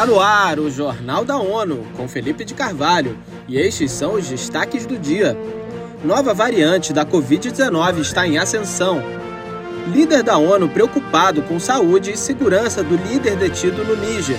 Está no ar o Jornal da ONU, com Felipe de Carvalho, e estes são os destaques do dia. Nova variante da Covid-19 está em ascensão. Líder da ONU preocupado com saúde e segurança do líder detido no Níger.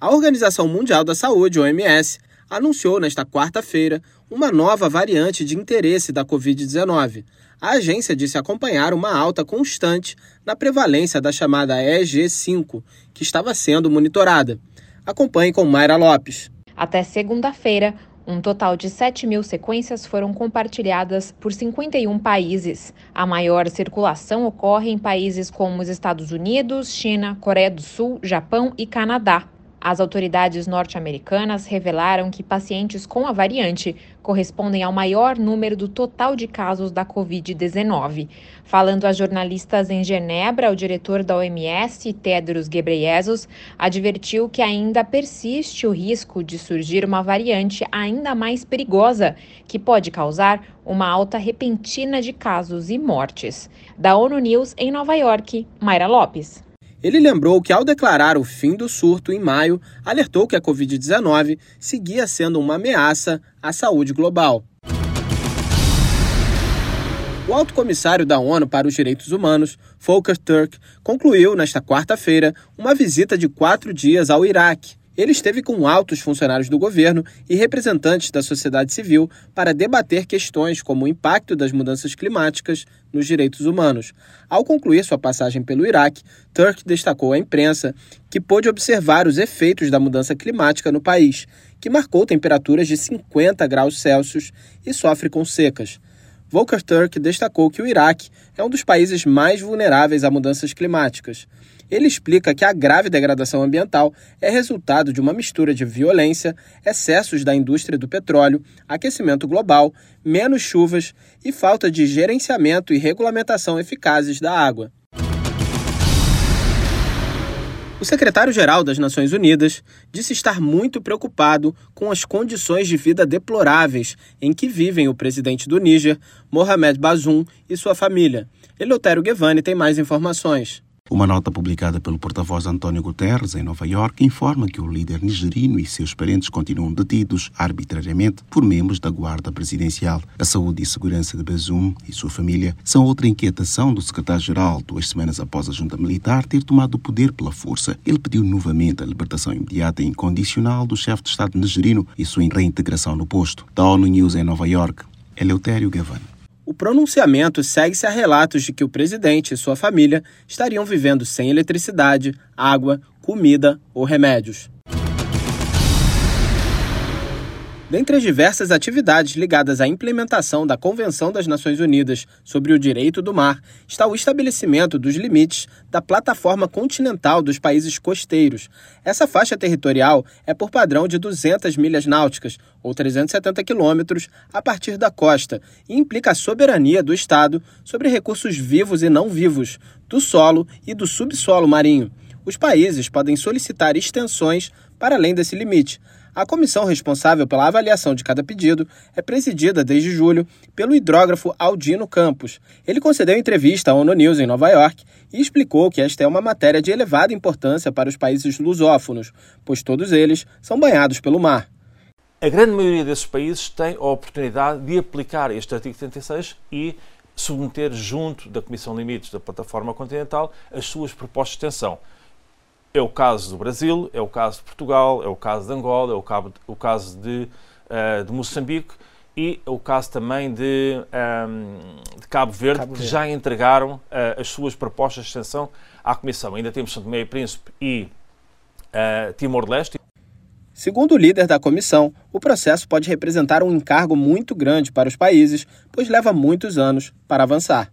A Organização Mundial da Saúde, OMS, anunciou nesta quarta-feira uma nova variante de interesse da Covid-19. A agência disse acompanhar uma alta constante na prevalência da chamada EG5, que estava sendo monitorada. Acompanhe com Mayra Lopes. Até segunda-feira, um total de 7 mil sequências foram compartilhadas por 51 países. A maior circulação ocorre em países como os Estados Unidos, China, Coreia do Sul, Japão e Canadá. As autoridades norte-americanas revelaram que pacientes com a variante correspondem ao maior número do total de casos da Covid-19. Falando a jornalistas em Genebra, o diretor da OMS, Tedros Ghebreyesus, advertiu que ainda persiste o risco de surgir uma variante ainda mais perigosa, que pode causar uma alta repentina de casos e mortes. Da ONU News em Nova York, Mayra Lopes. Ele lembrou que, ao declarar o fim do surto em maio, alertou que a Covid-19 seguia sendo uma ameaça à saúde global. O alto comissário da ONU para os Direitos Humanos, Volker Turk, concluiu nesta quarta-feira uma visita de quatro dias ao Iraque ele esteve com altos funcionários do governo e representantes da sociedade civil para debater questões como o impacto das mudanças climáticas nos direitos humanos. Ao concluir sua passagem pelo Iraque, Turk destacou à imprensa que pôde observar os efeitos da mudança climática no país, que marcou temperaturas de 50 graus Celsius e sofre com secas. Volker Turk destacou que o Iraque é um dos países mais vulneráveis a mudanças climáticas. Ele explica que a grave degradação ambiental é resultado de uma mistura de violência, excessos da indústria do petróleo, aquecimento global, menos chuvas e falta de gerenciamento e regulamentação eficazes da água. O secretário-geral das Nações Unidas disse estar muito preocupado com as condições de vida deploráveis em que vivem o presidente do Níger, Mohamed Bazoum, e sua família. Eleutério Guevani tem mais informações. Uma nota publicada pelo porta-voz António Guterres em Nova York informa que o líder nigerino e seus parentes continuam detidos arbitrariamente por membros da Guarda Presidencial. A saúde e segurança de Bazoum e sua família são outra inquietação do secretário-geral, duas semanas após a junta militar ter tomado o poder pela força. Ele pediu novamente a libertação imediata e incondicional do chefe de Estado nigerino e sua reintegração no posto. Da ONU News em Nova York, Eleutério Gavan. O pronunciamento segue-se a relatos de que o presidente e sua família estariam vivendo sem eletricidade, água, comida ou remédios. Dentre as diversas atividades ligadas à implementação da Convenção das Nações Unidas sobre o Direito do Mar está o estabelecimento dos limites da plataforma continental dos países costeiros. Essa faixa territorial é por padrão de 200 milhas náuticas, ou 370 quilômetros, a partir da costa, e implica a soberania do Estado sobre recursos vivos e não vivos, do solo e do subsolo marinho. Os países podem solicitar extensões para além desse limite. A comissão responsável pela avaliação de cada pedido é presidida desde julho pelo hidrógrafo Aldino Campos. Ele concedeu entrevista à ONU News em Nova York e explicou que esta é uma matéria de elevada importância para os países lusófonos, pois todos eles são banhados pelo mar. A grande maioria desses países tem a oportunidade de aplicar este artigo 36 e submeter junto da Comissão Limites da Plataforma Continental as suas propostas de extensão. É o caso do Brasil, é o caso de Portugal, é o caso de Angola, é o, cabo, o caso de, uh, de Moçambique e é o caso também de, um, ehm, de Cabo, Verde, Cabo Verde, que já entregaram uh, as suas propostas de extensão à Comissão. Ainda temos São Tomé e Príncipe e uh, Timor-Leste. Segundo o líder da comissão, o processo pode representar um encargo muito grande para os países, pois leva muitos anos para avançar.